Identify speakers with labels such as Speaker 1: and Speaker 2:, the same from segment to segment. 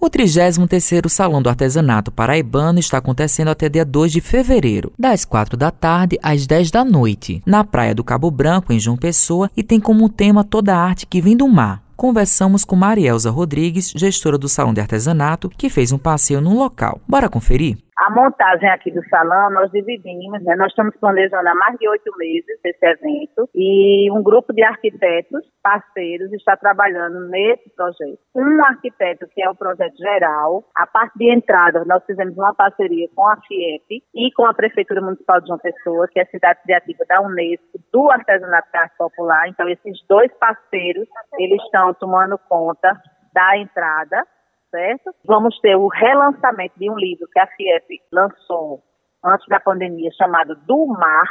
Speaker 1: O 33º Salão do Artesanato Paraibano está acontecendo até dia 2 de fevereiro, das 4 da tarde às 10 da noite, na Praia do Cabo Branco, em João Pessoa, e tem como tema toda a arte que vem do mar. Conversamos com Marielza Rodrigues, gestora do Salão de Artesanato, que fez um passeio no local. Bora conferir?
Speaker 2: A montagem aqui do salão nós dividimos, né? Nós estamos planejando há mais de oito meses esse evento e um grupo de arquitetos parceiros está trabalhando nesse projeto. Um arquiteto que é o projeto geral, a parte de entrada nós fizemos uma parceria com a FIEP e com a Prefeitura Municipal de João Pessoa, que é a cidade criativa da Unesco, do artesanato da arte popular. Então esses dois parceiros eles estão tomando conta da entrada certo? Vamos ter o relançamento de um livro que a FIEP lançou antes da pandemia, chamado Do Mar,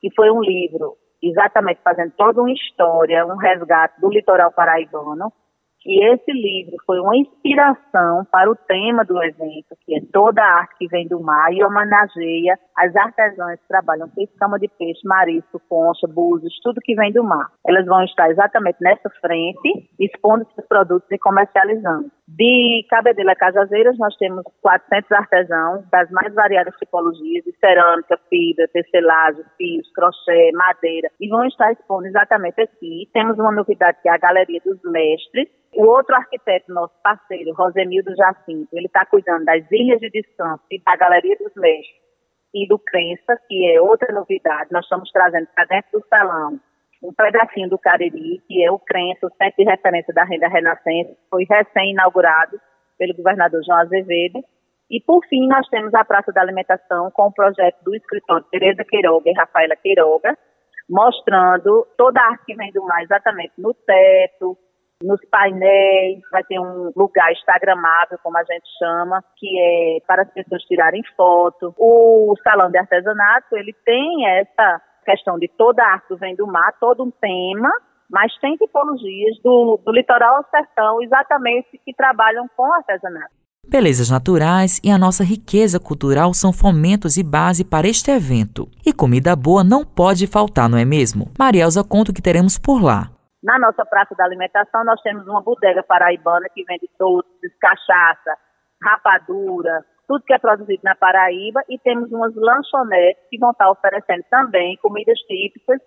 Speaker 2: que foi um livro exatamente fazendo toda uma história, um resgate do litoral paraibano, que esse livro foi uma inspiração para o tema do evento, que é toda a arte que vem do mar e homenageia as artesãs que trabalham com escama de peixe, marisco, concha, búzios, tudo que vem do mar. Elas vão estar exatamente nessa frente, expondo seus produtos e comercializando. De Cabedela Cajazeiras, nós temos 400 artesãos das mais variadas tipologias, de cerâmica, fibra, tecelagem, fios, crochê, madeira, e vão estar expondo exatamente aqui. Temos uma novidade que é a Galeria dos Mestres, o outro arquiteto, nosso parceiro, Rosemildo Jacinto, ele está cuidando das ilhas de descanso e da Galeria dos Mestres e do Crença, que é outra novidade. Nós estamos trazendo para dentro do salão um pedacinho do Cariri, que é o Crença, o Centro de Referência da Renda Renascença, foi recém-inaugurado pelo governador João Azevedo. E, por fim, nós temos a Praça da Alimentação com o projeto do escritor Tereza Queiroga e Rafaela Queiroga, mostrando toda a arte que vem do mar exatamente no teto, nos painéis, vai ter um lugar instagramável, como a gente chama, que é para as pessoas tirarem foto. O salão de artesanato, ele tem essa questão de toda a arte vem do mar, todo um tema, mas tem tipologias do, do litoral ao sertão, exatamente, que trabalham com artesanato.
Speaker 1: Belezas naturais e a nossa riqueza cultural são fomentos e base para este evento. E comida boa não pode faltar, não é mesmo? Marielza conta o que teremos por lá.
Speaker 2: Na nossa praça da alimentação, nós temos uma bodega paraibana que vende doces, cachaça, rapadura, tudo que é produzido na Paraíba, e temos umas lanchonetes que vão estar oferecendo também comidas típicas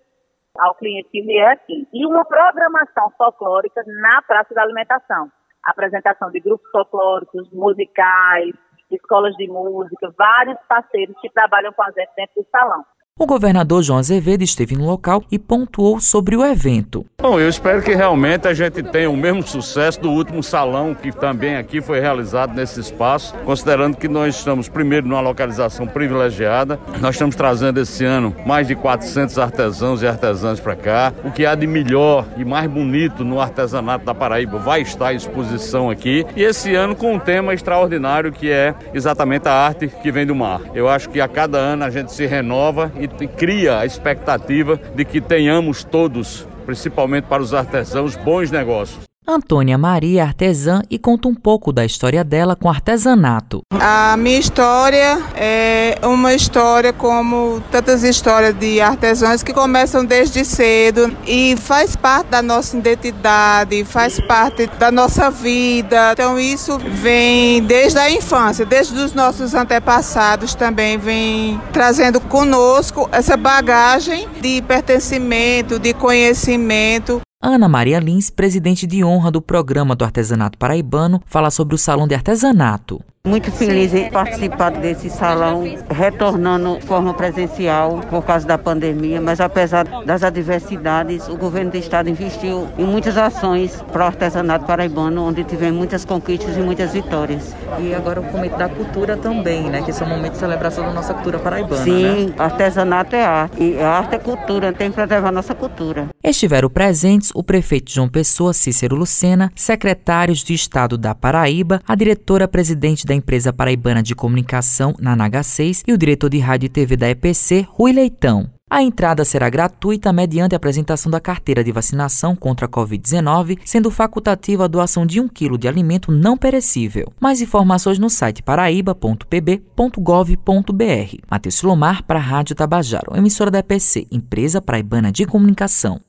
Speaker 2: ao cliente que vier aqui. E uma programação folclórica na praça da alimentação. Apresentação de grupos folclóricos, musicais, escolas de música, vários parceiros que trabalham com a gente dentro do salão.
Speaker 1: O governador João Azevedo esteve no local e pontuou sobre o evento.
Speaker 3: Bom, eu espero que realmente a gente tenha o mesmo sucesso do último salão que também aqui foi realizado nesse espaço, considerando que nós estamos primeiro numa localização privilegiada. Nós estamos trazendo esse ano mais de 400 artesãos e artesãs para cá. O que há de melhor e mais bonito no artesanato da Paraíba vai estar em exposição aqui. E esse ano com um tema extraordinário que é exatamente a arte que vem do mar. Eu acho que a cada ano a gente se renova e cria a expectativa de que tenhamos todos, principalmente para os artesãos, bons negócios.
Speaker 1: Antônia Maria é artesã e conta um pouco da história dela com artesanato.
Speaker 4: A minha história é uma história como tantas histórias de artesãos que começam desde cedo e faz parte da nossa identidade, faz parte da nossa vida. Então isso vem desde a infância, desde os nossos antepassados também vem trazendo conosco essa bagagem de pertencimento, de conhecimento
Speaker 1: Ana Maria Lins, presidente de honra do Programa do Artesanato Paraibano, fala sobre o Salão de Artesanato.
Speaker 5: Muito feliz em participar desse salão, retornando de forma presencial por causa da pandemia, mas apesar das adversidades, o governo do estado investiu em muitas ações para o artesanato paraibano, onde tivemos muitas conquistas e muitas vitórias.
Speaker 1: E agora o momento da cultura também, né? Que esse é um momento de celebração da nossa cultura paraibana.
Speaker 5: Sim,
Speaker 1: né?
Speaker 5: artesanato é arte. E a arte é cultura, tem que preservar a nossa cultura.
Speaker 1: Estiveram presentes o prefeito João Pessoa, Cícero Lucena, secretários de Estado da Paraíba, a diretora-presidente da da empresa paraibana de comunicação, na NH6, e o diretor de rádio e TV da EPC, Rui Leitão. A entrada será gratuita mediante a apresentação da carteira de vacinação contra a Covid-19, sendo facultativa a doação de um quilo de alimento não perecível. Mais informações no site paraíba.pb.gov.br. Matheus Lomar para a Rádio Tabajaro, emissora da EPC, Empresa Paraibana de Comunicação.